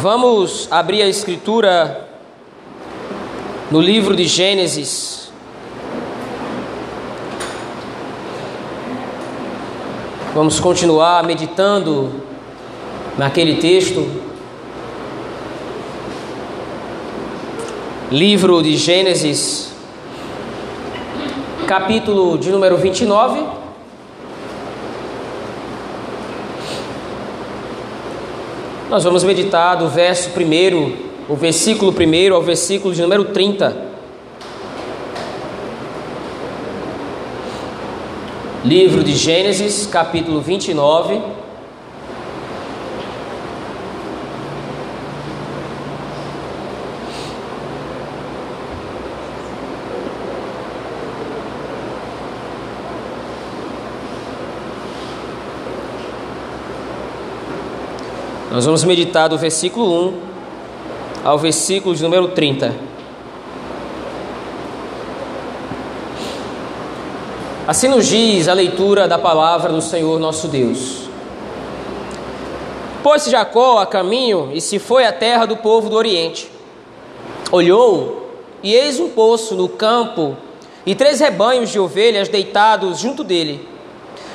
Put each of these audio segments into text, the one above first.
Vamos abrir a escritura no livro de Gênesis. Vamos continuar meditando naquele texto. Livro de Gênesis, capítulo de número 29. Nós vamos meditar do verso 1, o versículo 1 ao versículo de número 30. Livro de Gênesis, capítulo 29. Nós vamos meditar do versículo 1 ao versículo de número 30. Assim nos diz a leitura da palavra do Senhor nosso Deus. Pôs-se Jacó a caminho e se foi à terra do povo do Oriente. Olhou, e eis um poço no campo e três rebanhos de ovelhas deitados junto dele.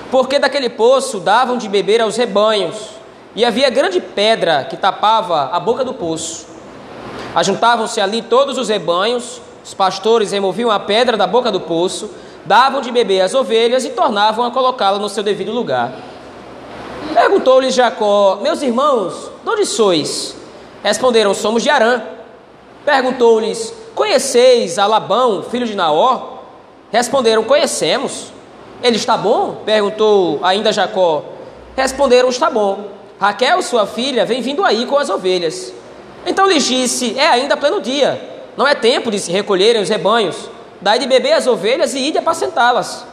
Porque daquele poço davam de beber aos rebanhos e havia grande pedra que tapava a boca do poço. Ajuntavam-se ali todos os rebanhos, os pastores removiam a pedra da boca do poço, davam de beber às ovelhas e tornavam a colocá-la no seu devido lugar. Perguntou-lhes Jacó: Meus irmãos, de onde sois? Responderam: Somos de Arã. Perguntou-lhes: Conheceis a Labão, filho de Naor? Responderam: Conhecemos. Ele está bom? Perguntou ainda Jacó. Responderam: Está bom. Raquel, sua filha, vem vindo aí com as ovelhas. Então lhes disse: É ainda pleno dia, não é tempo de se recolherem os rebanhos. Dai de beber as ovelhas e ide apacentá-las.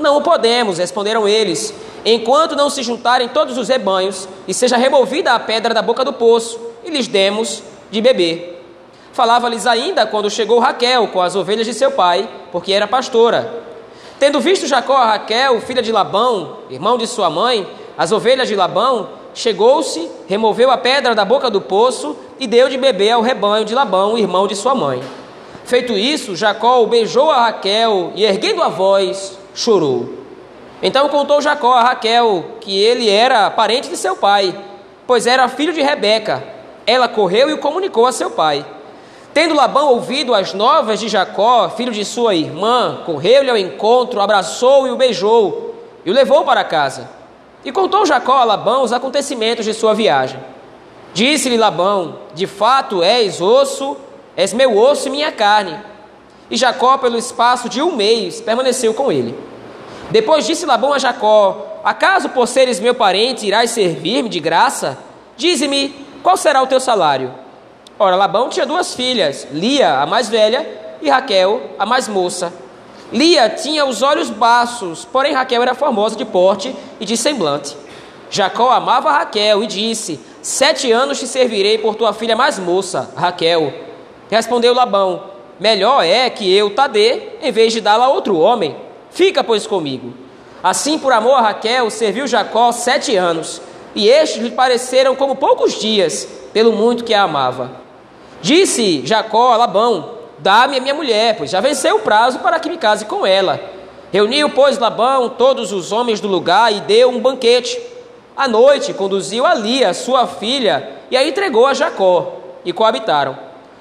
Não o podemos, responderam eles, enquanto não se juntarem todos os rebanhos e seja removida a pedra da boca do poço, e lhes demos de beber. Falava-lhes ainda quando chegou Raquel com as ovelhas de seu pai, porque era pastora. Tendo visto Jacó a Raquel, filha de Labão, irmão de sua mãe, as ovelhas de Labão, chegou-se, removeu a pedra da boca do poço e deu de beber ao rebanho de Labão, irmão de sua mãe. Feito isso, Jacó beijou a Raquel e, erguendo a voz, chorou. Então contou Jacó a Raquel que ele era parente de seu pai, pois era filho de Rebeca. Ela correu e o comunicou a seu pai. Tendo Labão ouvido as novas de Jacó, filho de sua irmã, correu-lhe ao encontro, abraçou e o beijou e o levou para casa. E contou Jacó a Labão os acontecimentos de sua viagem. Disse-lhe Labão: De fato és osso, és meu osso e minha carne. E Jacó, pelo espaço de um mês, permaneceu com ele. Depois disse Labão a Jacó: Acaso por seres meu parente irás servir-me de graça? Dize-me, qual será o teu salário? Ora, Labão tinha duas filhas, Lia, a mais velha, e Raquel, a mais moça. Lia tinha os olhos baços, porém Raquel era formosa de porte e de semblante. Jacó amava Raquel e disse: Sete anos te servirei por tua filha mais moça, Raquel. Respondeu Labão: Melhor é que eu ta dê, em vez de dá-la a outro homem. Fica, pois, comigo. Assim, por amor a Raquel, serviu Jacó sete anos, e estes lhe pareceram como poucos dias, pelo muito que a amava. Disse Jacó a Labão: Dá-me a minha mulher, pois já venceu o prazo para que me case com ela. Reuniu, pois, Labão todos os homens do lugar e deu um banquete. À noite, conduziu a Lia, sua filha, e a entregou a Jacó, e coabitaram.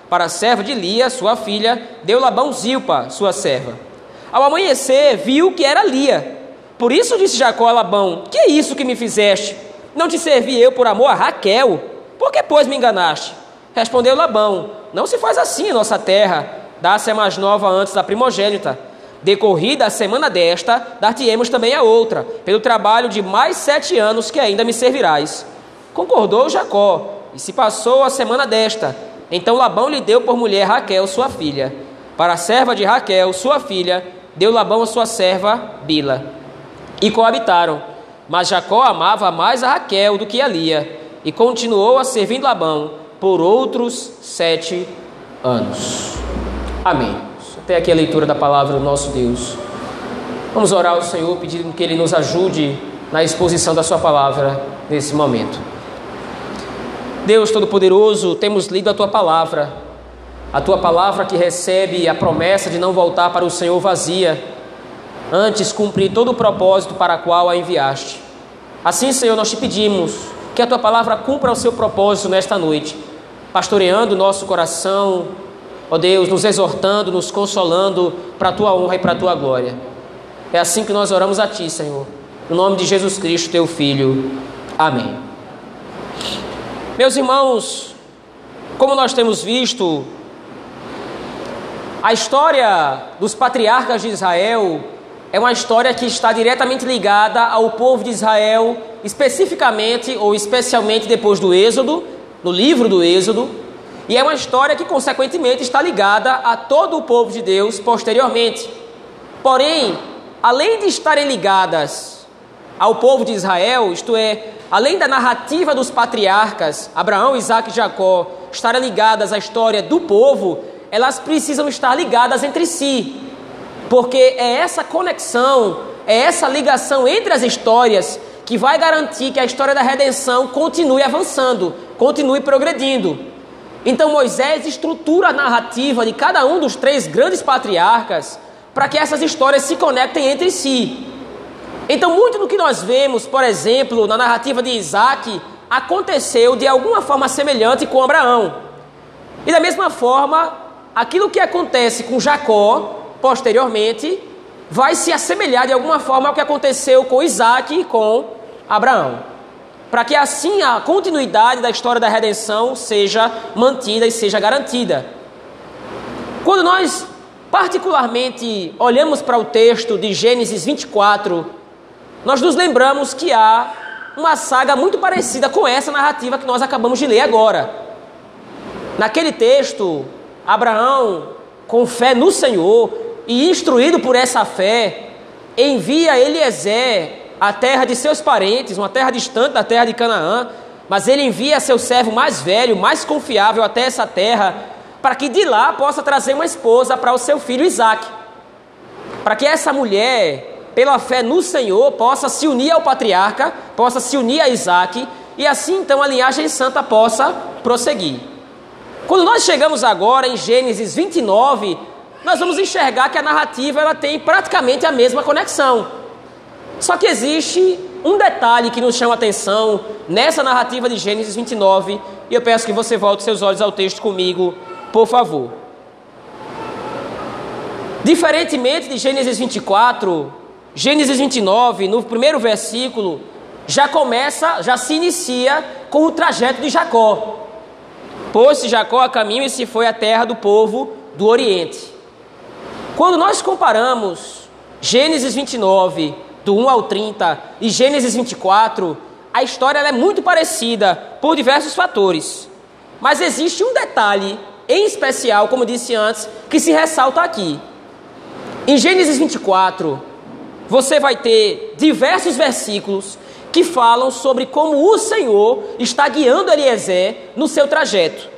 Para a serva de Lia, sua filha, deu Labão Zilpa, sua serva. Ao amanhecer, viu que era Lia. Por isso disse Jacó a Labão: Que é isso que me fizeste? Não te servi eu por amor a Raquel? Por que, pois, me enganaste? Respondeu Labão: Não se faz assim em nossa terra. Dá-se a mais nova antes da primogênita. Decorrida a semana desta, dar-te-emos também a outra, pelo trabalho de mais sete anos que ainda me servirás. Concordou Jacó, e se passou a semana desta. Então Labão lhe deu por mulher Raquel, sua filha. Para a serva de Raquel, sua filha, deu Labão a sua serva Bila. E coabitaram. Mas Jacó amava mais a Raquel do que a Lia, e continuou a servindo Labão por outros sete anos. Amém. Até aqui a leitura da palavra do nosso Deus. Vamos orar ao Senhor pedindo que Ele nos ajude na exposição da Sua palavra nesse momento. Deus Todo-Poderoso, temos lido a tua palavra, a tua palavra que recebe a promessa de não voltar para o Senhor vazia, antes cumprir todo o propósito para o qual a enviaste. Assim, Senhor, nós te pedimos que a tua palavra cumpra o seu propósito nesta noite, pastoreando o nosso coração, ó Deus, nos exortando, nos consolando para a tua honra e para a tua glória. É assim que nós oramos a ti, Senhor, no nome de Jesus Cristo, teu Filho. Amém. Meus irmãos, como nós temos visto, a história dos patriarcas de Israel é uma história que está diretamente ligada ao povo de Israel, especificamente ou especialmente depois do Êxodo, no livro do Êxodo, e é uma história que, consequentemente, está ligada a todo o povo de Deus posteriormente. Porém, além de estarem ligadas ao povo de Israel, isto é, além da narrativa dos patriarcas, Abraão, Isaac e Jacó, estarem ligadas à história do povo, elas precisam estar ligadas entre si. Porque é essa conexão, é essa ligação entre as histórias que vai garantir que a história da redenção continue avançando, continue progredindo. Então Moisés estrutura a narrativa de cada um dos três grandes patriarcas para que essas histórias se conectem entre si. Então, muito do que nós vemos, por exemplo, na narrativa de Isaac, aconteceu de alguma forma semelhante com Abraão. E da mesma forma, aquilo que acontece com Jacó, posteriormente, vai se assemelhar de alguma forma ao que aconteceu com Isaac e com Abraão. Para que assim a continuidade da história da redenção seja mantida e seja garantida. Quando nós, particularmente, olhamos para o texto de Gênesis 24, nós nos lembramos que há uma saga muito parecida com essa narrativa que nós acabamos de ler agora. Naquele texto, Abraão, com fé no Senhor e instruído por essa fé, envia Eliezer à terra de seus parentes, uma terra distante da terra de Canaã, mas ele envia seu servo mais velho, mais confiável até essa terra, para que de lá possa trazer uma esposa para o seu filho Isaac. Para que essa mulher pela fé no Senhor, possa se unir ao patriarca, possa se unir a Isaac, e assim então a linhagem santa possa prosseguir. Quando nós chegamos agora em Gênesis 29, nós vamos enxergar que a narrativa ela tem praticamente a mesma conexão. Só que existe um detalhe que nos chama atenção nessa narrativa de Gênesis 29, e eu peço que você volte seus olhos ao texto comigo, por favor. Diferentemente de Gênesis 24, Gênesis 29, no primeiro versículo, já começa, já se inicia com o trajeto de Jacó. Pôs-se Jacó a caminho e se foi à terra do povo do Oriente. Quando nós comparamos Gênesis 29, do 1 ao 30, e Gênesis 24, a história é muito parecida por diversos fatores. Mas existe um detalhe em especial, como disse antes, que se ressalta aqui. Em Gênesis 24, você vai ter diversos versículos que falam sobre como o Senhor está guiando Eliezer no seu trajeto.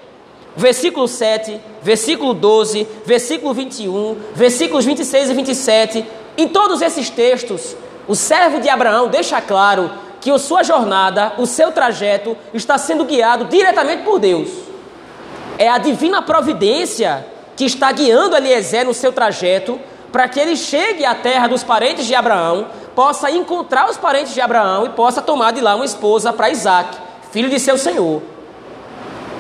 Versículo 7, versículo 12, versículo 21, versículos 26 e 27. Em todos esses textos, o servo de Abraão deixa claro que a sua jornada, o seu trajeto, está sendo guiado diretamente por Deus. É a divina providência que está guiando Eliezer no seu trajeto para que ele chegue à terra dos parentes de Abraão, possa encontrar os parentes de Abraão e possa tomar de lá uma esposa para Isaac, filho de seu senhor.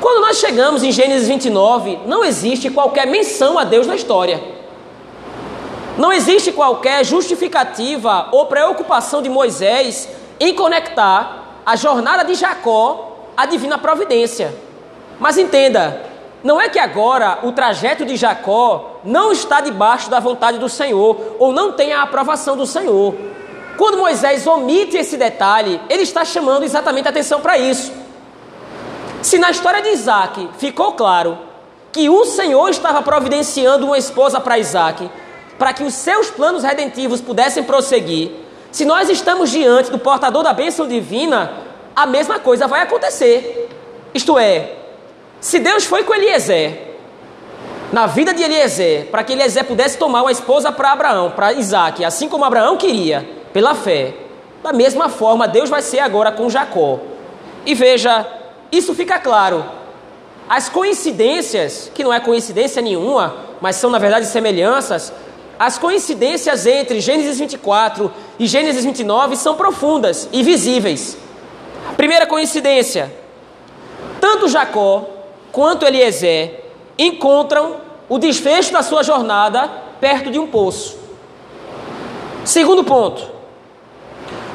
Quando nós chegamos em Gênesis 29, não existe qualquer menção a Deus na história. Não existe qualquer justificativa ou preocupação de Moisés em conectar a jornada de Jacó à divina providência. Mas entenda, não é que agora o trajeto de Jacó não está debaixo da vontade do Senhor ou não tem a aprovação do Senhor. Quando Moisés omite esse detalhe, ele está chamando exatamente a atenção para isso. Se na história de Isaac ficou claro que o Senhor estava providenciando uma esposa para Isaac, para que os seus planos redentivos pudessem prosseguir, se nós estamos diante do portador da bênção divina, a mesma coisa vai acontecer. Isto é, se Deus foi com Eliezer, na vida de Eliezer, para que Eliezer pudesse tomar uma esposa para Abraão, para Isaac, assim como Abraão queria, pela fé, da mesma forma Deus vai ser agora com Jacó. E veja, isso fica claro. As coincidências, que não é coincidência nenhuma, mas são na verdade semelhanças, as coincidências entre Gênesis 24 e Gênesis 29 são profundas e visíveis. Primeira coincidência: tanto Jacó quanto Eliezer encontram o desfecho da sua jornada perto de um poço. Segundo ponto: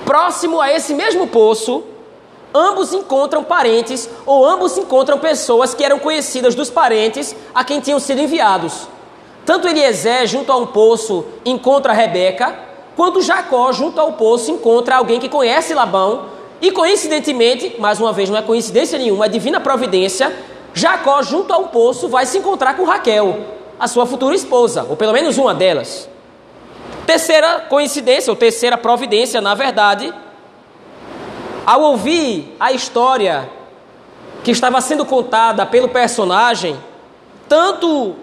próximo a esse mesmo poço, ambos encontram parentes ou ambos encontram pessoas que eram conhecidas dos parentes a quem tinham sido enviados. Tanto Eliezer, junto a um poço, encontra Rebeca, quanto Jacó, junto ao poço, encontra alguém que conhece Labão. E coincidentemente, mais uma vez, não é coincidência nenhuma, é divina providência, Jacó, junto ao poço, vai se encontrar com Raquel, a sua futura esposa, ou pelo menos uma delas. Terceira coincidência, ou terceira providência, na verdade, ao ouvir a história que estava sendo contada pelo personagem, tanto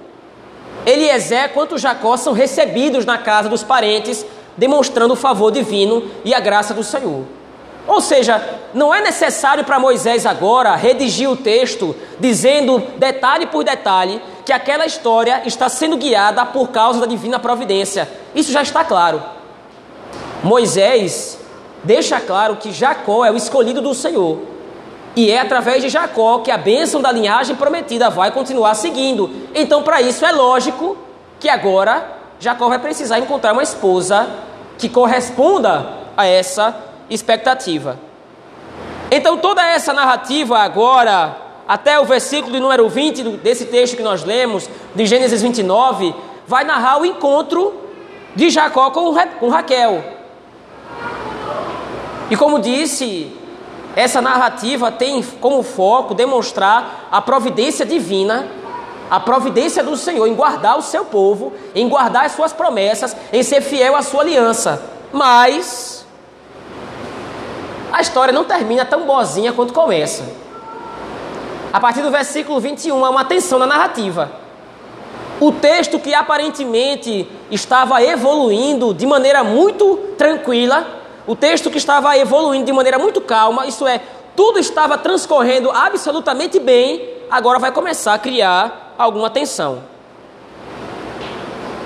Eliezer quanto Jacó são recebidos na casa dos parentes, demonstrando o favor divino e a graça do Senhor. Ou seja, não é necessário para Moisés agora redigir o texto dizendo detalhe por detalhe que aquela história está sendo guiada por causa da divina providência. Isso já está claro. Moisés deixa claro que Jacó é o escolhido do Senhor e é através de Jacó que a bênção da linhagem prometida vai continuar seguindo. Então, para isso, é lógico que agora Jacó vai precisar encontrar uma esposa que corresponda a essa expectativa. Então, toda essa narrativa agora, até o versículo de número 20 desse texto que nós lemos, de Gênesis 29, vai narrar o encontro de Jacó com Raquel. E como disse, essa narrativa tem como foco demonstrar a providência divina, a providência do Senhor em guardar o seu povo, em guardar as suas promessas, em ser fiel à sua aliança. Mas a história não termina tão boazinha quanto começa. A partir do versículo 21 há uma tensão na narrativa. O texto que aparentemente estava evoluindo de maneira muito tranquila, o texto que estava evoluindo de maneira muito calma, isso é, tudo estava transcorrendo absolutamente bem, agora vai começar a criar alguma tensão.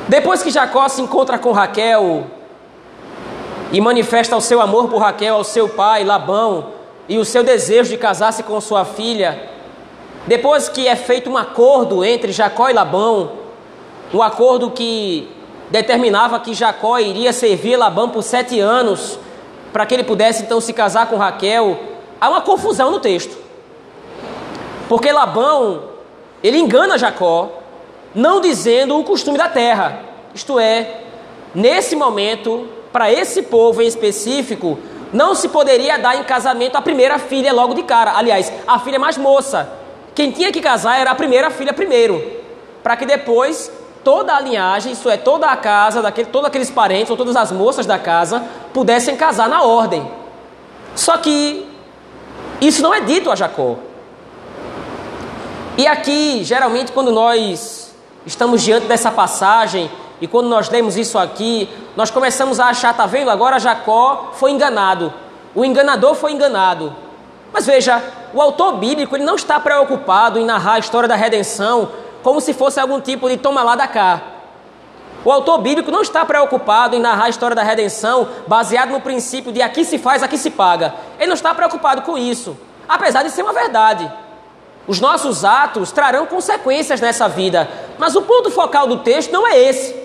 Depois que Jacó se encontra com Raquel e manifesta o seu amor por Raquel ao seu pai Labão e o seu desejo de casar-se com sua filha, depois que é feito um acordo entre Jacó e Labão, um acordo que determinava que Jacó iria servir Labão por sete anos para que ele pudesse então se casar com Raquel, há uma confusão no texto. Porque Labão, ele engana Jacó, não dizendo o costume da terra. Isto é, nesse momento, para esse povo em específico, não se poderia dar em casamento a primeira filha logo de cara. Aliás, a filha mais moça. Quem tinha que casar era a primeira filha primeiro, para que depois toda a linhagem, isso é, toda a casa, daquele, todos aqueles parentes ou todas as moças da casa pudessem casar na ordem. Só que isso não é dito a Jacó. E aqui, geralmente, quando nós estamos diante dessa passagem e quando nós lemos isso aqui, nós começamos a achar, tá vendo? Agora Jacó foi enganado. O enganador foi enganado. Mas veja, o autor bíblico ele não está preocupado em narrar a história da redenção como se fosse algum tipo de toma lá da cá. O autor bíblico não está preocupado em narrar a história da redenção baseado no princípio de aqui se faz, aqui se paga. Ele não está preocupado com isso, apesar de ser uma verdade. Os nossos atos trarão consequências nessa vida, mas o ponto focal do texto não é esse.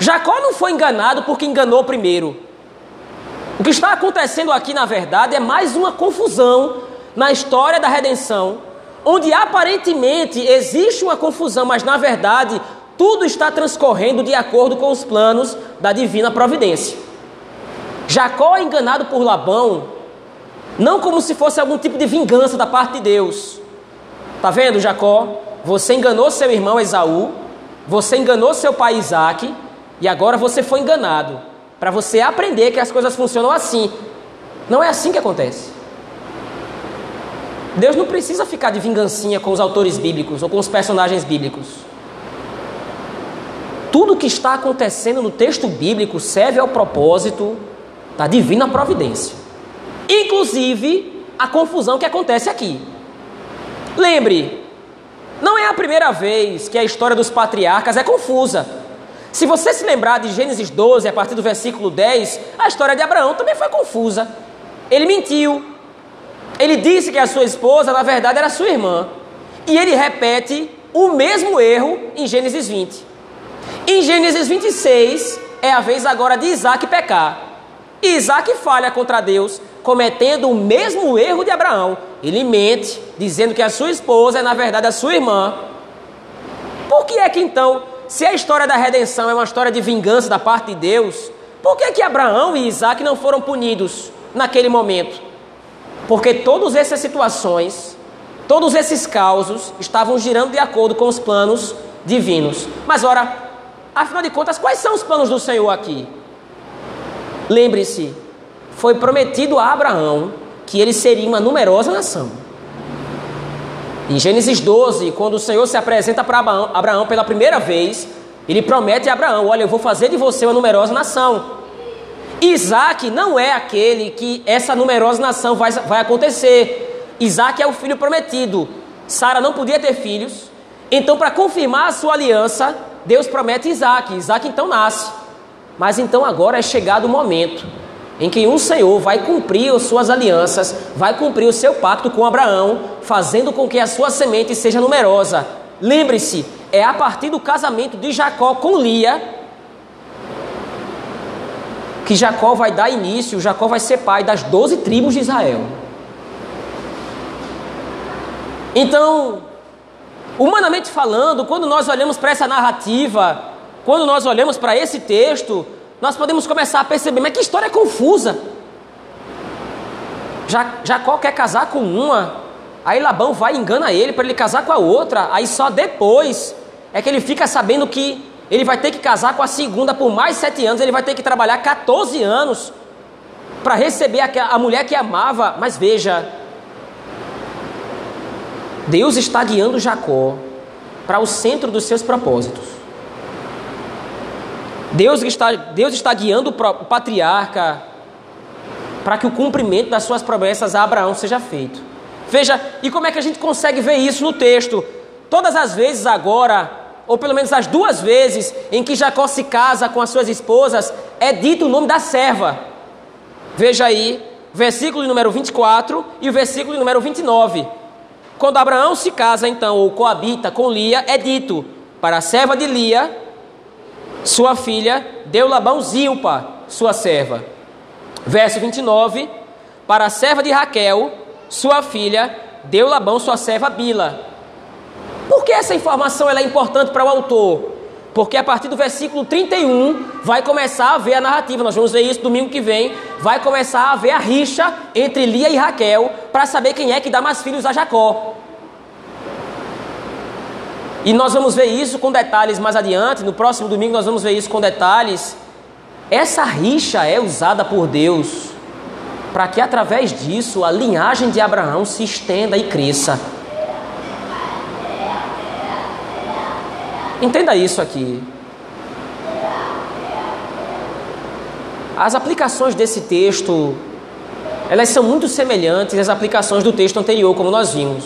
Jacó não foi enganado porque enganou primeiro. O que está acontecendo aqui, na verdade, é mais uma confusão na história da redenção onde aparentemente existe uma confusão, mas na verdade tudo está transcorrendo de acordo com os planos da divina providência. Jacó é enganado por Labão, não como se fosse algum tipo de vingança da parte de Deus. Tá vendo, Jacó? Você enganou seu irmão Esaú, você enganou seu pai Isaac, e agora você foi enganado. Para você aprender que as coisas funcionam assim. Não é assim que acontece. Deus não precisa ficar de vingancinha com os autores bíblicos ou com os personagens bíblicos. Tudo que está acontecendo no texto bíblico serve ao propósito da divina providência. Inclusive a confusão que acontece aqui. Lembre, não é a primeira vez que a história dos patriarcas é confusa. Se você se lembrar de Gênesis 12, a partir do versículo 10, a história de Abraão também foi confusa. Ele mentiu. Ele disse que a sua esposa, na verdade, era sua irmã. E ele repete o mesmo erro em Gênesis 20. Em Gênesis 26, é a vez agora de Isaac pecar. Isaac falha contra Deus, cometendo o mesmo erro de Abraão. Ele mente, dizendo que a sua esposa é, na verdade, a sua irmã. Por que é que então, se a história da redenção é uma história de vingança da parte de Deus, por que é que Abraão e Isaac não foram punidos naquele momento? Porque todas essas situações, todos esses causos estavam girando de acordo com os planos divinos. Mas ora, afinal de contas, quais são os planos do Senhor aqui? Lembre-se, foi prometido a Abraão que ele seria uma numerosa nação. Em Gênesis 12, quando o Senhor se apresenta para Abraão pela primeira vez, ele promete a Abraão: Olha, eu vou fazer de você uma numerosa nação. Isaac não é aquele que essa numerosa nação vai, vai acontecer. Isaac é o filho prometido. Sara não podia ter filhos. Então, para confirmar a sua aliança, Deus promete Isaac. Isaac então nasce. Mas então agora é chegado o momento em que o Senhor vai cumprir as suas alianças, vai cumprir o seu pacto com Abraão, fazendo com que a sua semente seja numerosa. Lembre-se, é a partir do casamento de Jacó com Lia que Jacó vai dar início, Jacó vai ser pai das doze tribos de Israel. Então, humanamente falando, quando nós olhamos para essa narrativa, quando nós olhamos para esse texto, nós podemos começar a perceber, mas que história confusa. Jacó quer casar com uma, aí Labão vai e engana ele para ele casar com a outra, aí só depois é que ele fica sabendo que ele vai ter que casar com a segunda por mais sete anos, ele vai ter que trabalhar 14 anos para receber a mulher que amava. Mas veja, Deus está guiando Jacó para o centro dos seus propósitos. Deus está, Deus está guiando o patriarca para que o cumprimento das suas promessas a Abraão seja feito. Veja, e como é que a gente consegue ver isso no texto? Todas as vezes agora, ou pelo menos as duas vezes em que Jacó se casa com as suas esposas, é dito o nome da serva. Veja aí, versículo número 24 e o versículo número 29. Quando Abraão se casa, então, ou coabita com Lia, é dito: para a serva de Lia, sua filha deu Labão Zilpa, sua serva. Verso 29, para a serva de Raquel, sua filha, deu Labão sua serva Bila. Por que essa informação é importante para o autor? Porque a partir do versículo 31 vai começar a ver a narrativa. Nós vamos ver isso domingo que vem. Vai começar a ver a rixa entre Lia e Raquel para saber quem é que dá mais filhos a Jacó. E nós vamos ver isso com detalhes mais adiante. No próximo domingo nós vamos ver isso com detalhes. Essa rixa é usada por Deus para que através disso a linhagem de Abraão se estenda e cresça. Entenda isso aqui. As aplicações desse texto, elas são muito semelhantes às aplicações do texto anterior, como nós vimos.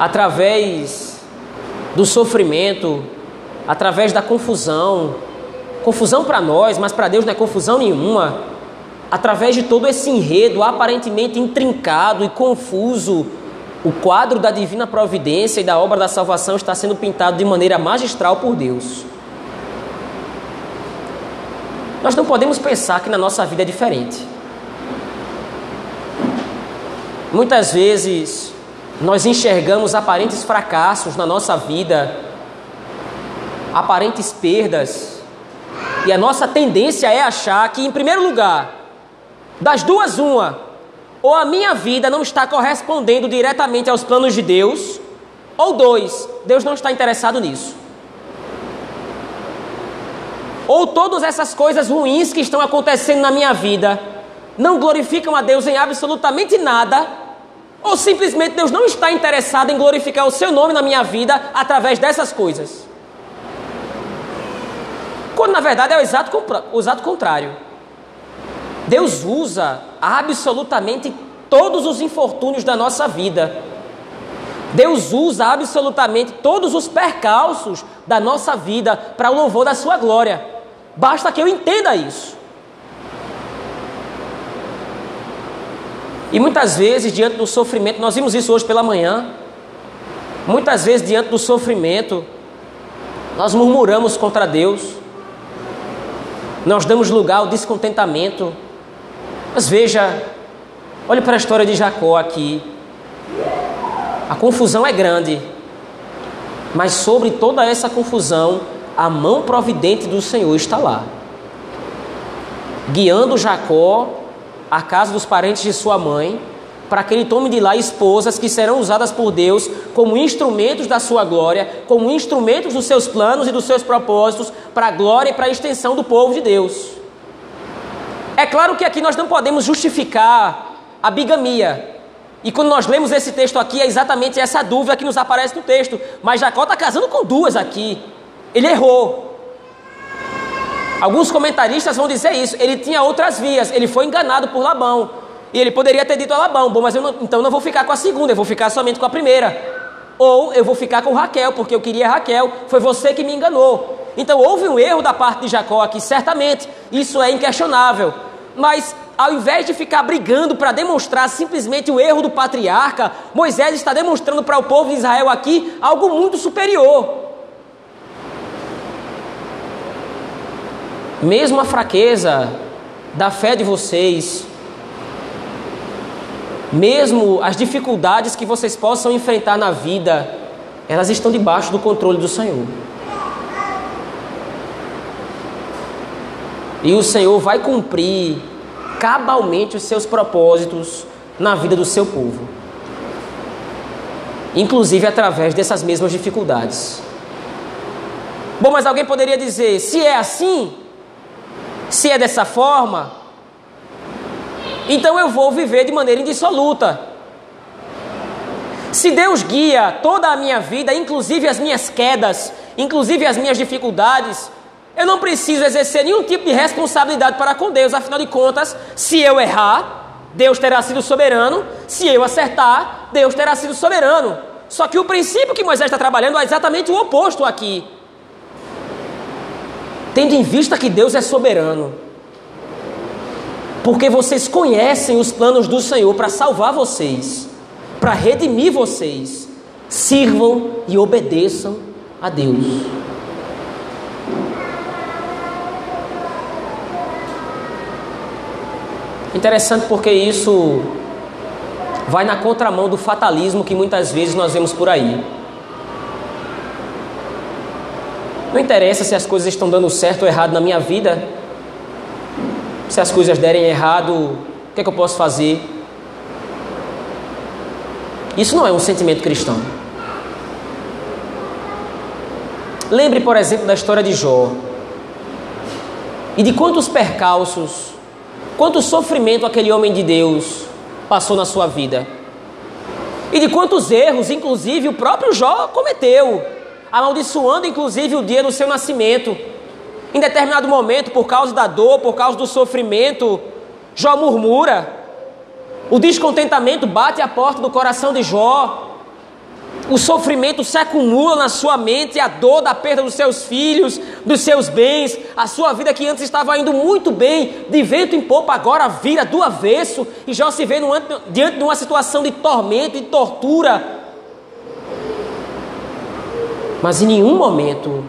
Através do sofrimento, através da confusão, confusão para nós, mas para Deus não é confusão nenhuma, através de todo esse enredo aparentemente intrincado e confuso, o quadro da divina providência e da obra da salvação está sendo pintado de maneira magistral por Deus. Nós não podemos pensar que na nossa vida é diferente. Muitas vezes nós enxergamos aparentes fracassos na nossa vida, aparentes perdas, e a nossa tendência é achar que, em primeiro lugar, das duas, uma, ou a minha vida não está correspondendo diretamente aos planos de Deus, ou dois, Deus não está interessado nisso. Ou todas essas coisas ruins que estão acontecendo na minha vida não glorificam a Deus em absolutamente nada ou simplesmente Deus não está interessado em glorificar o seu nome na minha vida através dessas coisas? Quando na verdade é o exato, o exato contrário. Deus usa absolutamente todos os infortúnios da nossa vida. Deus usa absolutamente todos os percalços da nossa vida para o louvor da sua glória. Basta que eu entenda isso. E muitas vezes, diante do sofrimento, nós vimos isso hoje pela manhã. Muitas vezes, diante do sofrimento, nós murmuramos contra Deus, nós damos lugar ao descontentamento. Mas veja, olhe para a história de Jacó aqui. A confusão é grande, mas sobre toda essa confusão, a mão providente do Senhor está lá, guiando Jacó à casa dos parentes de sua mãe, para que ele tome de lá esposas que serão usadas por Deus como instrumentos da sua glória, como instrumentos dos seus planos e dos seus propósitos para a glória e para a extensão do povo de Deus. É claro que aqui nós não podemos justificar a bigamia. E quando nós lemos esse texto aqui, é exatamente essa dúvida que nos aparece no texto. Mas Jacó está casando com duas aqui. Ele errou. Alguns comentaristas vão dizer isso. Ele tinha outras vias. Ele foi enganado por Labão. E ele poderia ter dito a Labão: Bom, mas eu não, então não vou ficar com a segunda, eu vou ficar somente com a primeira. Ou eu vou ficar com Raquel, porque eu queria Raquel. Foi você que me enganou. Então houve um erro da parte de Jacó aqui, certamente. Isso é inquestionável. Mas ao invés de ficar brigando para demonstrar simplesmente o erro do patriarca, Moisés está demonstrando para o povo de Israel aqui algo muito superior. Mesmo a fraqueza da fé de vocês, mesmo as dificuldades que vocês possam enfrentar na vida, elas estão debaixo do controle do Senhor. E o Senhor vai cumprir cabalmente os seus propósitos na vida do seu povo, inclusive através dessas mesmas dificuldades. Bom, mas alguém poderia dizer: se é assim, se é dessa forma, então eu vou viver de maneira indissoluta. Se Deus guia toda a minha vida, inclusive as minhas quedas, inclusive as minhas dificuldades, eu não preciso exercer nenhum tipo de responsabilidade para com Deus, afinal de contas, se eu errar, Deus terá sido soberano, se eu acertar, Deus terá sido soberano. Só que o princípio que Moisés está trabalhando é exatamente o oposto aqui. Tendo em vista que Deus é soberano, porque vocês conhecem os planos do Senhor para salvar vocês, para redimir vocês, sirvam e obedeçam a Deus. Interessante porque isso vai na contramão do fatalismo que muitas vezes nós vemos por aí. Não interessa se as coisas estão dando certo ou errado na minha vida. Se as coisas derem errado, o que, é que eu posso fazer? Isso não é um sentimento cristão. Lembre, por exemplo, da história de Jó e de quantos percalços Quanto sofrimento aquele homem de Deus passou na sua vida. E de quantos erros, inclusive, o próprio Jó cometeu, amaldiçoando, inclusive, o dia do seu nascimento. Em determinado momento, por causa da dor, por causa do sofrimento, Jó murmura. O descontentamento bate à porta do coração de Jó o sofrimento se acumula na sua mente, a dor da perda dos seus filhos, dos seus bens, a sua vida que antes estava indo muito bem, de vento em popa, agora vira do avesso, e já se vê no, diante de uma situação de tormento e tortura. Mas em nenhum momento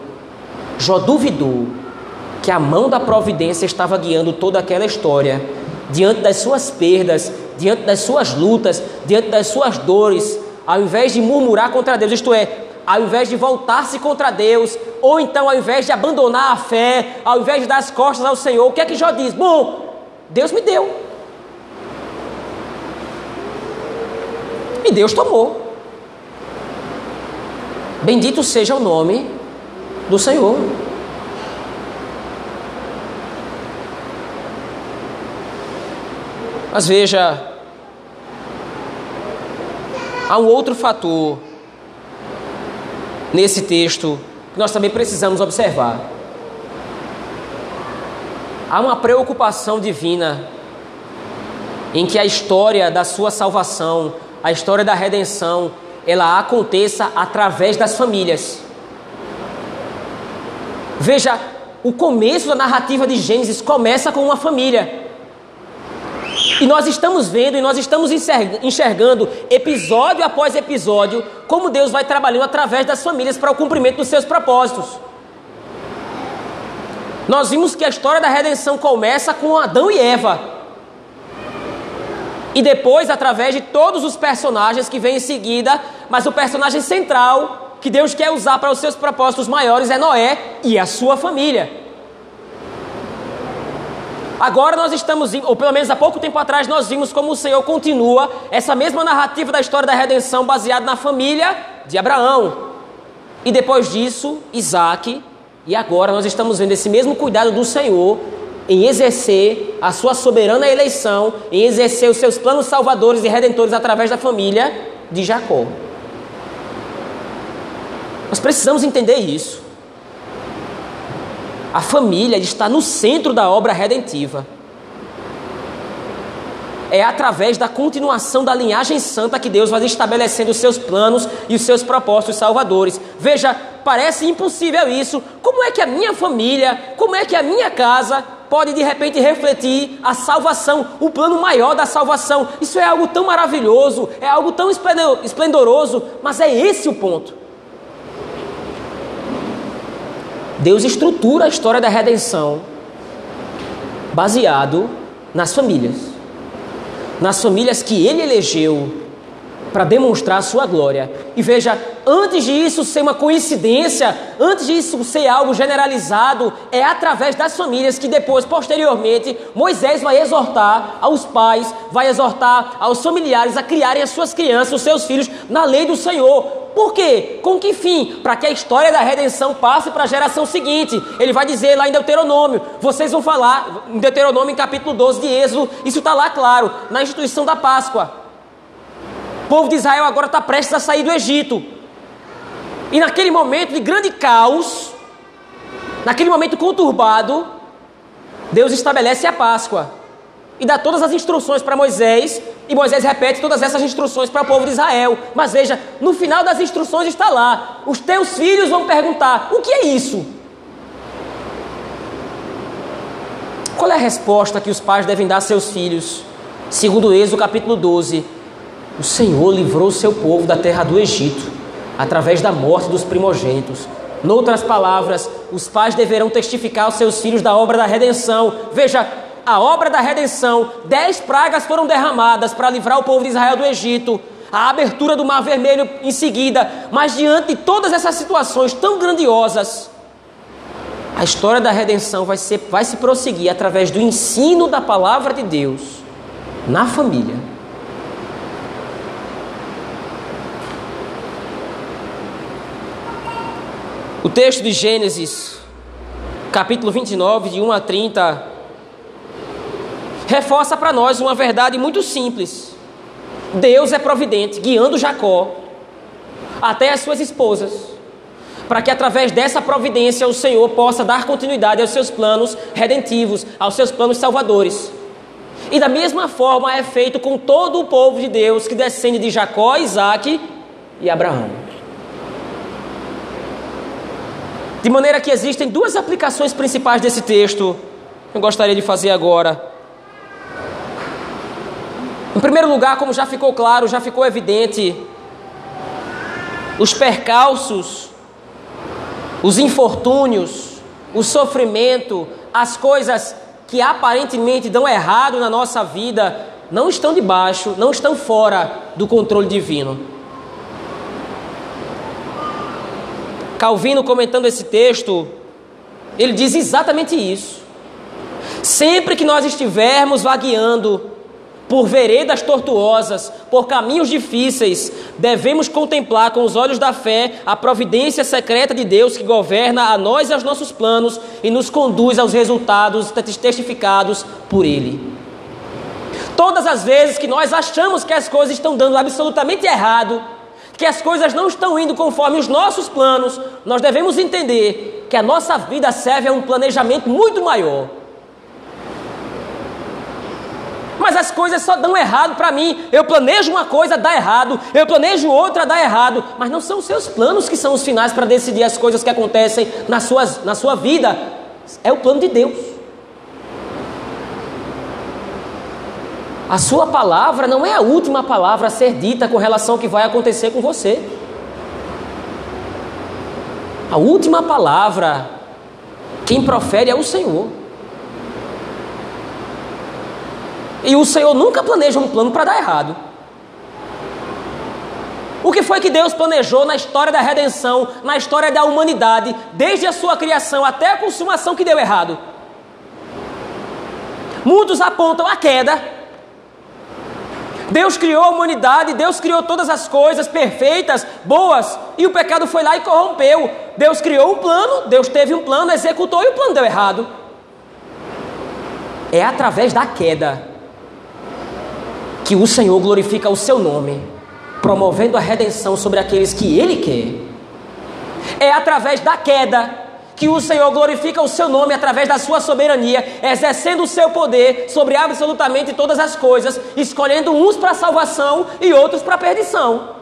Jó duvidou que a mão da providência estava guiando toda aquela história, diante das suas perdas, diante das suas lutas, diante das suas dores ao invés de murmurar contra Deus, isto é, ao invés de voltar-se contra Deus, ou então ao invés de abandonar a fé, ao invés de dar as costas ao Senhor, o que é que Jó diz? Bom, Deus me deu. E Deus tomou. Bendito seja o nome do Senhor. Mas veja, Há um outro fator nesse texto que nós também precisamos observar. Há uma preocupação divina em que a história da sua salvação, a história da redenção, ela aconteça através das famílias. Veja, o começo da narrativa de Gênesis começa com uma família. E nós estamos vendo e nós estamos enxergando episódio após episódio como Deus vai trabalhando através das famílias para o cumprimento dos seus propósitos. Nós vimos que a história da redenção começa com Adão e Eva. E depois, através de todos os personagens que vêm em seguida, mas o personagem central que Deus quer usar para os seus propósitos maiores é Noé e a sua família. Agora nós estamos, ou pelo menos há pouco tempo atrás, nós vimos como o Senhor continua essa mesma narrativa da história da redenção baseada na família de Abraão. E depois disso, Isaac. E agora nós estamos vendo esse mesmo cuidado do Senhor em exercer a sua soberana eleição, em exercer os seus planos salvadores e redentores através da família de Jacó. Nós precisamos entender isso. A família está no centro da obra redentiva. É através da continuação da linhagem santa que Deus vai estabelecendo os seus planos e os seus propósitos salvadores. Veja, parece impossível isso. Como é que a minha família, como é que a minha casa pode de repente refletir a salvação, o plano maior da salvação? Isso é algo tão maravilhoso, é algo tão esplendoroso, mas é esse o ponto. Deus estrutura a história da redenção baseado nas famílias. Nas famílias que ele elegeu para demonstrar a sua glória. E veja, antes disso ser uma coincidência, antes disso ser algo generalizado, é através das famílias que depois, posteriormente, Moisés vai exortar aos pais, vai exortar aos familiares a criarem as suas crianças, os seus filhos, na lei do Senhor. Por quê? Com que fim? Para que a história da redenção passe para a geração seguinte. Ele vai dizer lá em Deuteronômio, vocês vão falar, em Deuteronômio, em capítulo 12 de Êxodo, isso está lá claro, na instituição da Páscoa. O povo de Israel agora está prestes a sair do Egito. E naquele momento de grande caos, naquele momento conturbado, Deus estabelece a Páscoa e dá todas as instruções para Moisés, e Moisés repete todas essas instruções para o povo de Israel. Mas veja, no final das instruções está lá: os teus filhos vão perguntar: o que é isso? Qual é a resposta que os pais devem dar a seus filhos? Segundo Êxodo capítulo 12, o Senhor livrou o seu povo da terra do Egito, através da morte dos primogênitos. Noutras palavras, os pais deverão testificar aos seus filhos da obra da redenção. Veja, a obra da redenção, dez pragas foram derramadas para livrar o povo de Israel do Egito, a abertura do Mar Vermelho em seguida, mas diante de todas essas situações tão grandiosas, a história da redenção vai, ser, vai se prosseguir através do ensino da palavra de Deus na família. O texto de Gênesis, capítulo 29, de 1 a 30, reforça para nós uma verdade muito simples. Deus é providente, guiando Jacó até as suas esposas, para que através dessa providência o Senhor possa dar continuidade aos seus planos redentivos, aos seus planos salvadores. E da mesma forma é feito com todo o povo de Deus que descende de Jacó, Isaac e Abraão. De maneira que existem duas aplicações principais desse texto, eu gostaria de fazer agora. Em primeiro lugar, como já ficou claro, já ficou evidente, os percalços, os infortúnios, o sofrimento, as coisas que aparentemente dão errado na nossa vida, não estão debaixo, não estão fora do controle divino. Calvino, comentando esse texto, ele diz exatamente isso. Sempre que nós estivermos vagueando por veredas tortuosas, por caminhos difíceis, devemos contemplar com os olhos da fé a providência secreta de Deus que governa a nós e aos nossos planos e nos conduz aos resultados testificados por Ele. Todas as vezes que nós achamos que as coisas estão dando absolutamente errado, que as coisas não estão indo conforme os nossos planos, nós devemos entender que a nossa vida serve a um planejamento muito maior Mas as coisas só dão errado para mim. Eu planejo uma coisa, dá errado. Eu planejo outra, dá errado. Mas não são os seus planos que são os finais para decidir as coisas que acontecem na, suas, na sua vida. É o plano de Deus. A sua palavra não é a última palavra a ser dita com relação ao que vai acontecer com você. A última palavra, quem profere é o Senhor. E o Senhor nunca planeja um plano para dar errado. O que foi que Deus planejou na história da redenção, na história da humanidade, desde a sua criação até a consumação que deu errado? Muitos apontam a queda. Deus criou a humanidade, Deus criou todas as coisas perfeitas, boas, e o pecado foi lá e corrompeu. Deus criou um plano, Deus teve um plano, executou e o plano deu errado. É através da queda que o Senhor glorifica o seu nome, promovendo a redenção sobre aqueles que ele quer. É através da queda que o Senhor glorifica o seu nome através da sua soberania, exercendo o seu poder sobre absolutamente todas as coisas, escolhendo uns para salvação e outros para perdição.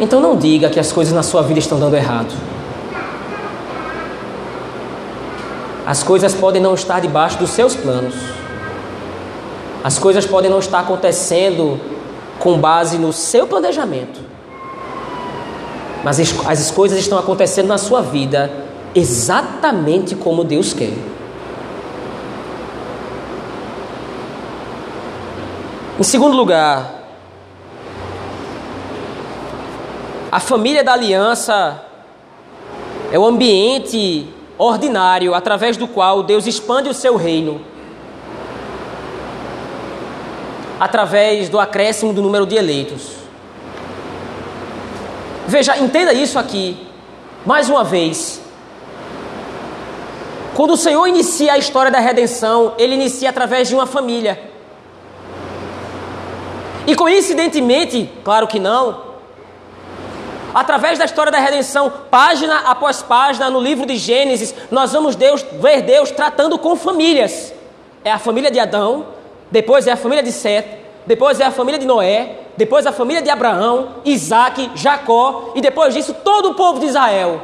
Então não diga que as coisas na sua vida estão dando errado. As coisas podem não estar debaixo dos seus planos. As coisas podem não estar acontecendo com base no seu planejamento. Mas as coisas estão acontecendo na sua vida exatamente como Deus quer. Em segundo lugar, a família da aliança é o ambiente ordinário através do qual Deus expande o seu reino através do acréscimo do número de eleitos. Veja, entenda isso aqui, mais uma vez. Quando o Senhor inicia a história da redenção, ele inicia através de uma família. E coincidentemente, claro que não, Através da história da redenção, página após página no livro de Gênesis, nós vamos Deus, ver Deus tratando com famílias. É a família de Adão, depois é a família de Sete, depois é a família de Noé, depois a família de Abraão, Isaac, Jacó e depois disso todo o povo de Israel.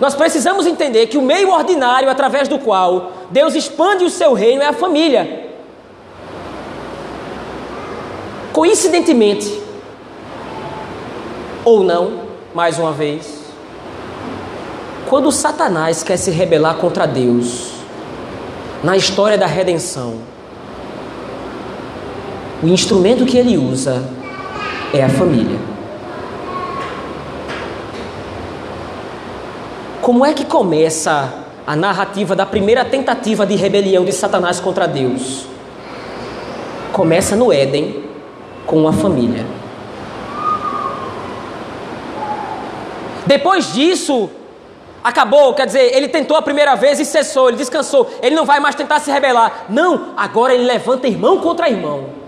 Nós precisamos entender que o meio ordinário através do qual Deus expande o seu reino é a família. Coincidentemente, ou não, mais uma vez. Quando Satanás quer se rebelar contra Deus, na história da redenção, o instrumento que ele usa é a família. Como é que começa a narrativa da primeira tentativa de rebelião de Satanás contra Deus? Começa no Éden com a família. Depois disso, acabou, quer dizer, ele tentou a primeira vez e cessou, ele descansou, ele não vai mais tentar se rebelar. Não, agora ele levanta irmão contra irmão.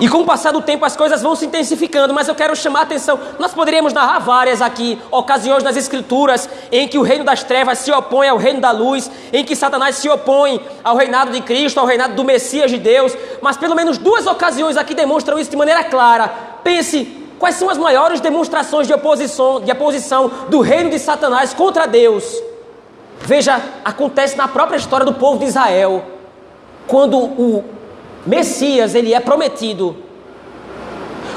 E com o passar do tempo as coisas vão se intensificando, mas eu quero chamar a atenção. Nós poderíamos narrar várias aqui, ocasiões nas Escrituras, em que o reino das trevas se opõe ao reino da luz, em que Satanás se opõe ao reinado de Cristo, ao reinado do Messias de Deus. Mas pelo menos duas ocasiões aqui demonstram isso de maneira clara. Pense quais são as maiores demonstrações de oposição, de oposição do reino de Satanás contra Deus. Veja, acontece na própria história do povo de Israel, quando o Messias, ele é prometido.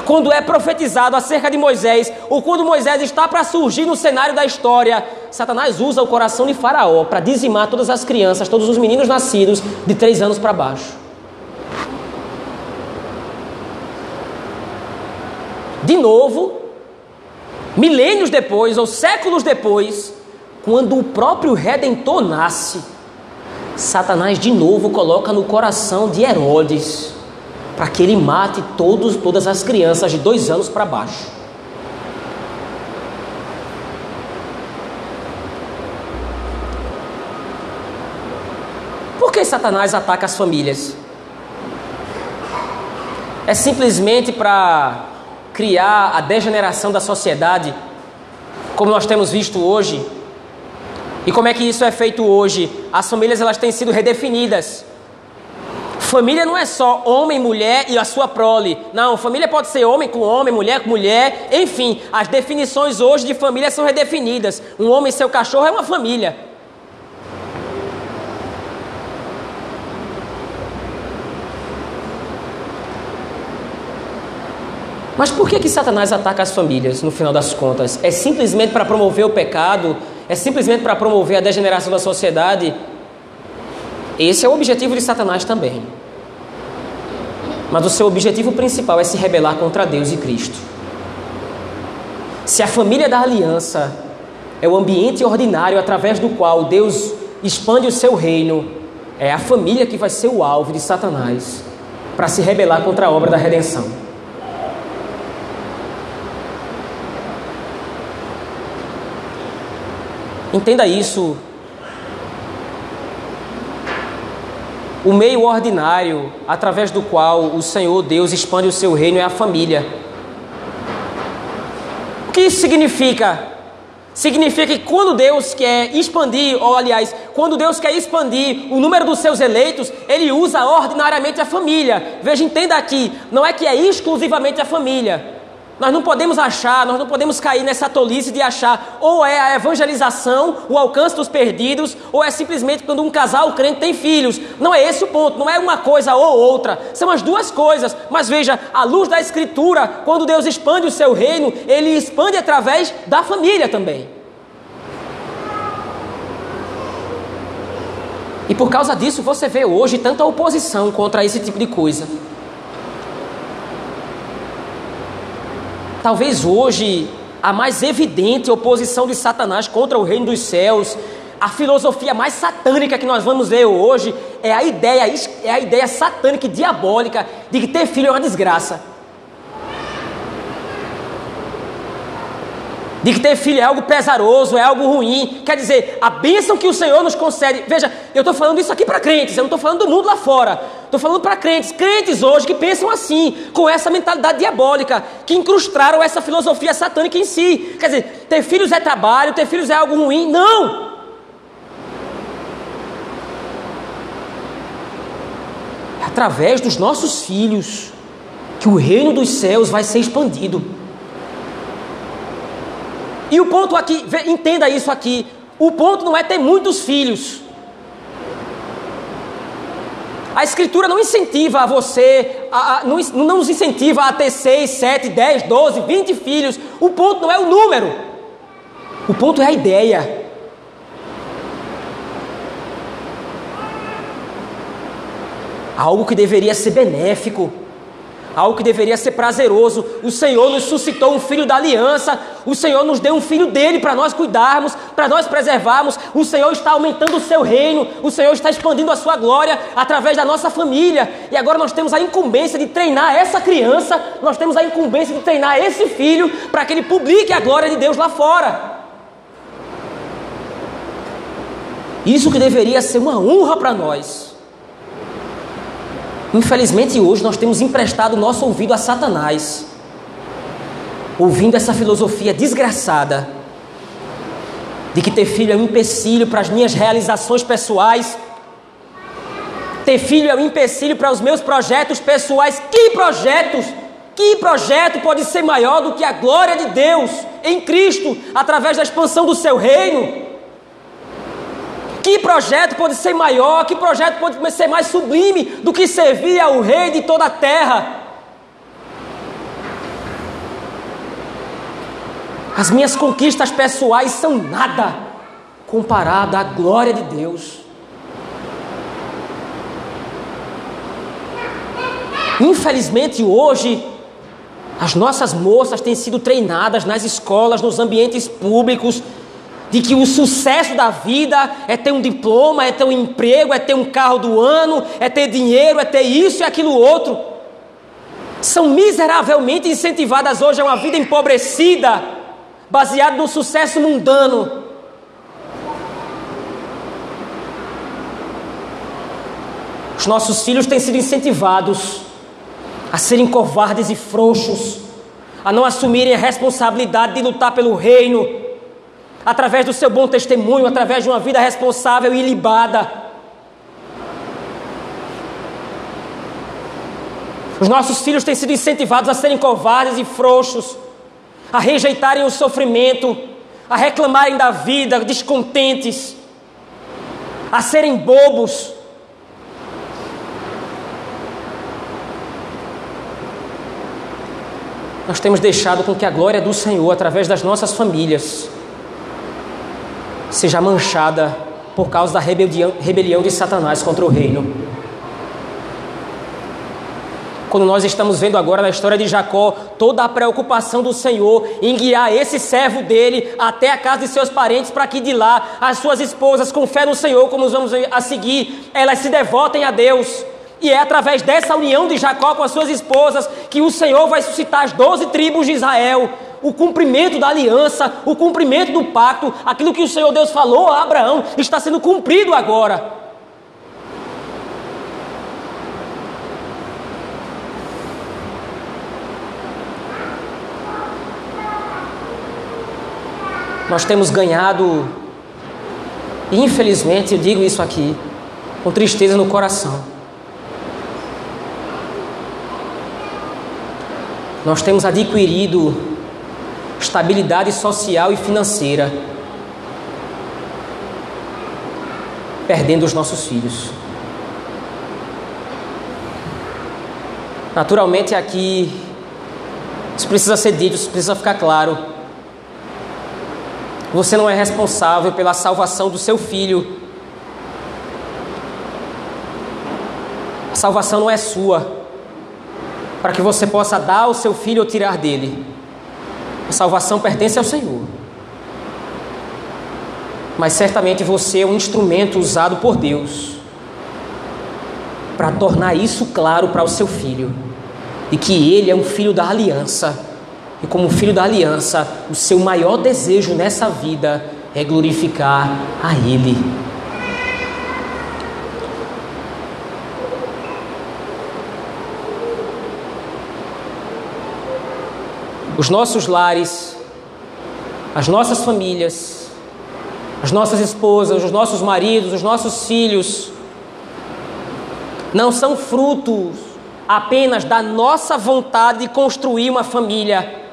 Quando é profetizado acerca de Moisés, ou quando Moisés está para surgir no cenário da história, Satanás usa o coração de Faraó para dizimar todas as crianças, todos os meninos nascidos de três anos para baixo. De novo, milênios depois, ou séculos depois, quando o próprio Redentor nasce, Satanás de novo coloca no coração de Herodes para que ele mate todos, todas as crianças de dois anos para baixo. Por que Satanás ataca as famílias? É simplesmente para criar a degeneração da sociedade, como nós temos visto hoje. E como é que isso é feito hoje? As famílias elas têm sido redefinidas. Família não é só homem, mulher e a sua prole. Não, família pode ser homem com homem, mulher com mulher. Enfim, as definições hoje de família são redefinidas. Um homem e seu cachorro é uma família. Mas por que, que Satanás ataca as famílias, no final das contas? É simplesmente para promover o pecado? É simplesmente para promover a degeneração da sociedade? Esse é o objetivo de Satanás também. Mas o seu objetivo principal é se rebelar contra Deus e Cristo. Se a família da aliança é o ambiente ordinário através do qual Deus expande o seu reino, é a família que vai ser o alvo de Satanás para se rebelar contra a obra da redenção. Entenda isso O meio ordinário através do qual o Senhor Deus expande o seu reino é a família. O que isso significa? Significa que quando Deus quer expandir, ou aliás, quando Deus quer expandir o número dos seus eleitos, Ele usa ordinariamente a família. Veja, entenda aqui, não é que é exclusivamente a família. Nós não podemos achar, nós não podemos cair nessa tolice de achar ou é a evangelização, o alcance dos perdidos, ou é simplesmente quando um casal crente tem filhos. Não é esse o ponto, não é uma coisa ou outra, são as duas coisas. Mas veja, à luz da Escritura, quando Deus expande o seu reino, ele expande através da família também. E por causa disso você vê hoje tanta oposição contra esse tipo de coisa. Talvez hoje a mais evidente oposição de Satanás contra o reino dos céus, a filosofia mais satânica que nós vamos ver hoje é a ideia, é a ideia satânica e diabólica de que ter filho é uma desgraça. De que ter filho é algo pesaroso, é algo ruim. Quer dizer, a bênção que o Senhor nos concede. Veja, eu estou falando isso aqui para crentes, eu não estou falando do mundo lá fora. Estou falando para crentes, crentes hoje que pensam assim, com essa mentalidade diabólica, que incrustaram essa filosofia satânica em si. Quer dizer, ter filhos é trabalho, ter filhos é algo ruim. Não! É através dos nossos filhos que o reino dos céus vai ser expandido. E o ponto aqui, entenda isso aqui: o ponto não é ter muitos filhos. A Escritura não incentiva a você, a, a, não, não nos incentiva a ter 6, 7, 10, 12, 20 filhos. O ponto não é o número, o ponto é a ideia. Algo que deveria ser benéfico algo que deveria ser prazeroso. O Senhor nos suscitou um filho da aliança, o Senhor nos deu um filho dele para nós cuidarmos, para nós preservarmos. O Senhor está aumentando o seu reino, o Senhor está expandindo a sua glória através da nossa família. E agora nós temos a incumbência de treinar essa criança, nós temos a incumbência de treinar esse filho para que ele publique a glória de Deus lá fora. Isso que deveria ser uma honra para nós. Infelizmente, hoje nós temos emprestado nosso ouvido a Satanás, ouvindo essa filosofia desgraçada de que ter filho é um empecilho para as minhas realizações pessoais, ter filho é um empecilho para os meus projetos pessoais. Que projetos? Que projeto pode ser maior do que a glória de Deus em Cristo através da expansão do seu reino? Que projeto pode ser maior? Que projeto pode ser mais sublime do que servir ao Rei de toda a terra? As minhas conquistas pessoais são nada comparada à glória de Deus. Infelizmente, hoje, as nossas moças têm sido treinadas nas escolas, nos ambientes públicos, de que o sucesso da vida é ter um diploma, é ter um emprego, é ter um carro do ano, é ter dinheiro, é ter isso e aquilo outro. São miseravelmente incentivadas hoje a uma vida empobrecida, baseada no sucesso mundano. Os nossos filhos têm sido incentivados a serem covardes e frouxos, a não assumirem a responsabilidade de lutar pelo reino, através do seu bom testemunho, através de uma vida responsável e ilibada. Os nossos filhos têm sido incentivados a serem covardes e frouxos, a rejeitarem o sofrimento, a reclamarem da vida, descontentes, a serem bobos. Nós temos deixado com que a glória do Senhor, através das nossas famílias, seja manchada por causa da rebelião, de Satanás contra o reino. Quando nós estamos vendo agora na história de Jacó toda a preocupação do Senhor em guiar esse servo dele até a casa de seus parentes, para que de lá as suas esposas, com fé no Senhor, como vamos a seguir, elas se devotem a Deus. E é através dessa união de Jacó com as suas esposas que o Senhor vai suscitar as doze tribos de Israel, o cumprimento da aliança, o cumprimento do pacto, aquilo que o Senhor Deus falou a Abraão, está sendo cumprido agora. Nós temos ganhado, infelizmente, eu digo isso aqui, com tristeza no coração. Nós temos adquirido estabilidade social e financeira, perdendo os nossos filhos. Naturalmente, aqui, isso precisa ser dito, isso precisa ficar claro. Você não é responsável pela salvação do seu filho. A salvação não é sua, para que você possa dar ao seu filho ou tirar dele. A salvação pertence ao Senhor. Mas certamente você é um instrumento usado por Deus para tornar isso claro para o seu filho, e que ele é um filho da aliança e como filho da aliança, o seu maior desejo nessa vida é glorificar a Ele. Os nossos lares, as nossas famílias, as nossas esposas, os nossos maridos, os nossos filhos, não são frutos apenas da nossa vontade de construir uma família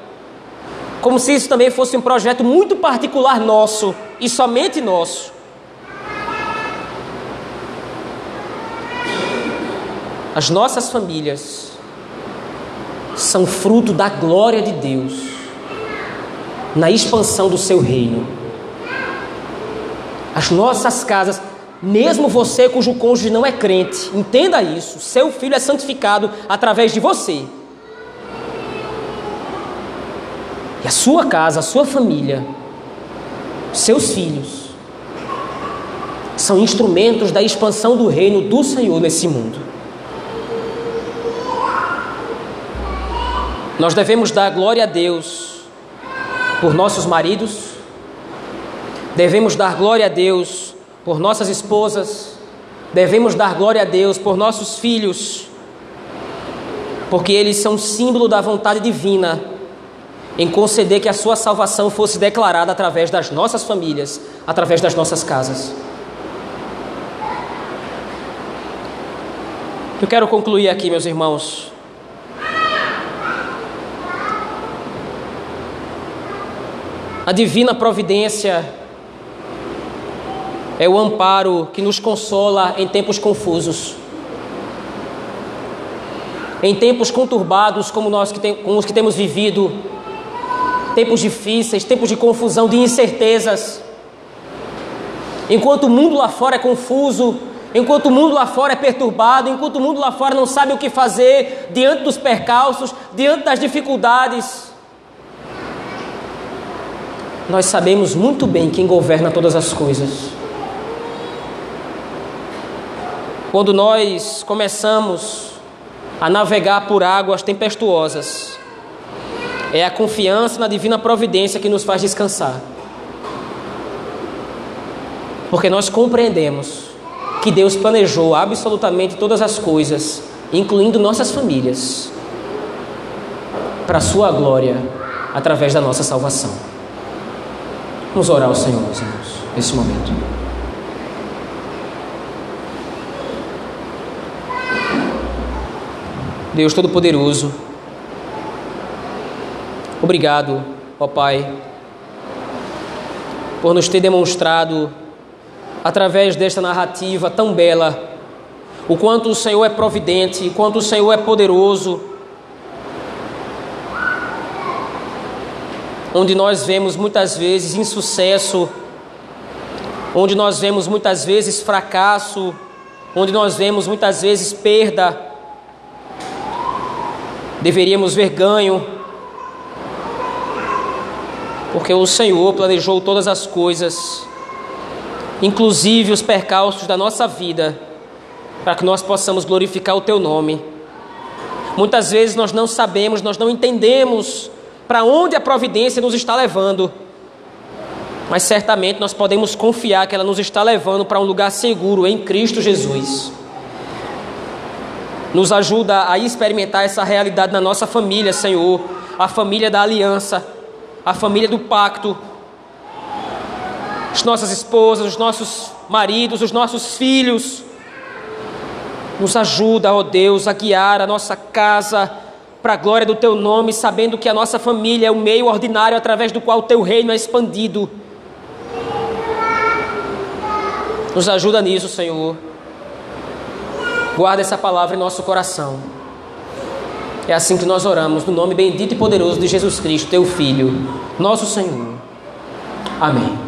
como se isso também fosse um projeto muito particular nosso e somente nosso. As nossas famílias são fruto da glória de Deus na expansão do seu reino. As nossas casas, mesmo você cujo cônjuge não é crente, entenda isso, seu filho é santificado através de você. E a sua casa, a sua família, seus filhos, são instrumentos da expansão do reino do Senhor nesse mundo. Nós devemos dar glória a Deus por nossos maridos, devemos dar glória a Deus por nossas esposas, devemos dar glória a Deus por nossos filhos, porque eles são símbolo da vontade divina em conceder que a sua salvação fosse declarada através das nossas famílias, através das nossas casas. Eu quero concluir aqui, meus irmãos. A divina providência é o amparo que nos consola em tempos confusos. Em tempos conturbados como, nós que tem, como os que temos vivido, tempos difíceis, tempos de confusão, de incertezas. Enquanto o mundo lá fora é confuso, enquanto o mundo lá fora é perturbado, enquanto o mundo lá fora não sabe o que fazer diante dos percalços, diante das dificuldades, nós sabemos muito bem quem governa todas as coisas. Quando nós começamos a navegar por águas tempestuosas, é a confiança na divina providência que nos faz descansar. Porque nós compreendemos que Deus planejou absolutamente todas as coisas, incluindo nossas famílias. para a sua glória através da nossa salvação. Vamos orar ao Senhor, meus irmãos, nesse momento. Deus Todo-Poderoso, obrigado, ó Pai, por nos ter demonstrado, através desta narrativa tão bela, o quanto o Senhor é providente, o quanto o Senhor é poderoso, onde nós vemos muitas vezes insucesso, onde nós vemos muitas vezes fracasso, onde nós vemos muitas vezes perda, deveríamos ver ganho, porque o Senhor planejou todas as coisas, inclusive os percalços da nossa vida para que nós possamos glorificar o Teu nome. Muitas vezes nós não sabemos, nós não entendemos para onde a providência nos está levando, mas certamente nós podemos confiar que ela nos está levando para um lugar seguro em Cristo Jesus. Nos ajuda a experimentar essa realidade na nossa família, Senhor, a família da aliança, a família do pacto, as nossas esposas, os nossos maridos, os nossos filhos. Nos ajuda, ó Deus, a guiar a nossa casa para a glória do Teu nome, sabendo que a nossa família é o meio ordinário através do qual o Teu reino é expandido. Nos ajuda nisso, Senhor. Guarda essa palavra em nosso coração. É assim que nós oramos, no nome bendito e poderoso de Jesus Cristo, Teu Filho, nosso Senhor. Amém.